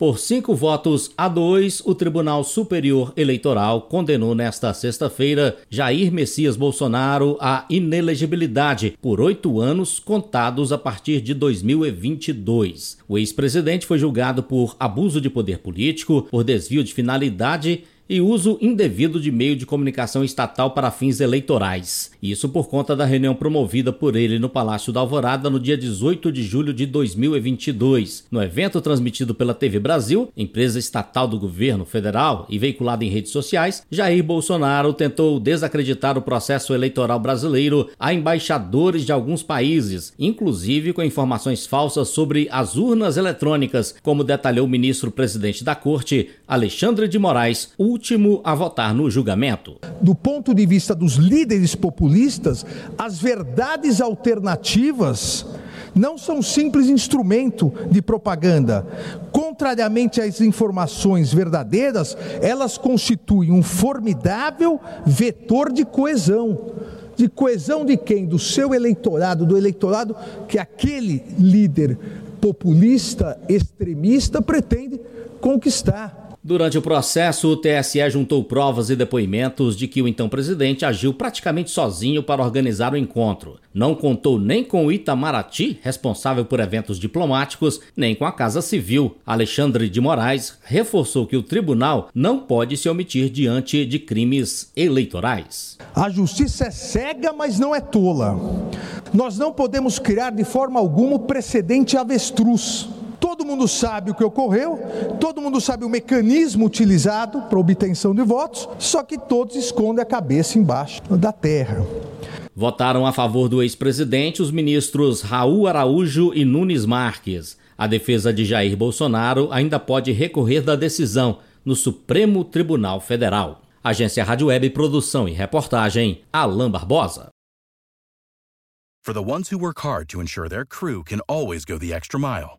Por cinco votos a dois, o Tribunal Superior Eleitoral condenou nesta sexta-feira Jair Messias Bolsonaro à inelegibilidade por oito anos contados a partir de 2022. O ex-presidente foi julgado por abuso de poder político, por desvio de finalidade e uso indevido de meio de comunicação estatal para fins eleitorais. Isso por conta da reunião promovida por ele no Palácio da Alvorada no dia 18 de julho de 2022. No evento transmitido pela TV Brasil, empresa estatal do governo federal e veiculado em redes sociais, Jair Bolsonaro tentou desacreditar o processo eleitoral brasileiro a embaixadores de alguns países, inclusive com informações falsas sobre as urnas eletrônicas, como detalhou o ministro-presidente da Corte, Alexandre de Moraes, último a votar no julgamento. Do ponto de vista dos líderes populistas, as verdades alternativas não são simples instrumento de propaganda. Contrariamente às informações verdadeiras, elas constituem um formidável vetor de coesão. De coesão de quem? Do seu eleitorado, do eleitorado que aquele líder populista, extremista pretende conquistar. Durante o processo, o TSE juntou provas e depoimentos de que o então presidente agiu praticamente sozinho para organizar o encontro. Não contou nem com o Itamaraty, responsável por eventos diplomáticos, nem com a Casa Civil. Alexandre de Moraes reforçou que o tribunal não pode se omitir diante de crimes eleitorais. A justiça é cega, mas não é tola. Nós não podemos criar de forma alguma o precedente avestruz. Todo mundo sabe o que ocorreu, todo mundo sabe o mecanismo utilizado para obtenção de votos, só que todos escondem a cabeça embaixo da terra. Votaram a favor do ex-presidente os ministros Raul Araújo e Nunes Marques. A defesa de Jair Bolsonaro ainda pode recorrer da decisão no Supremo Tribunal Federal. Agência Rádio Web Produção e Reportagem, Alain Barbosa. For the ones who work hard to ensure their crew can always go the extra mile.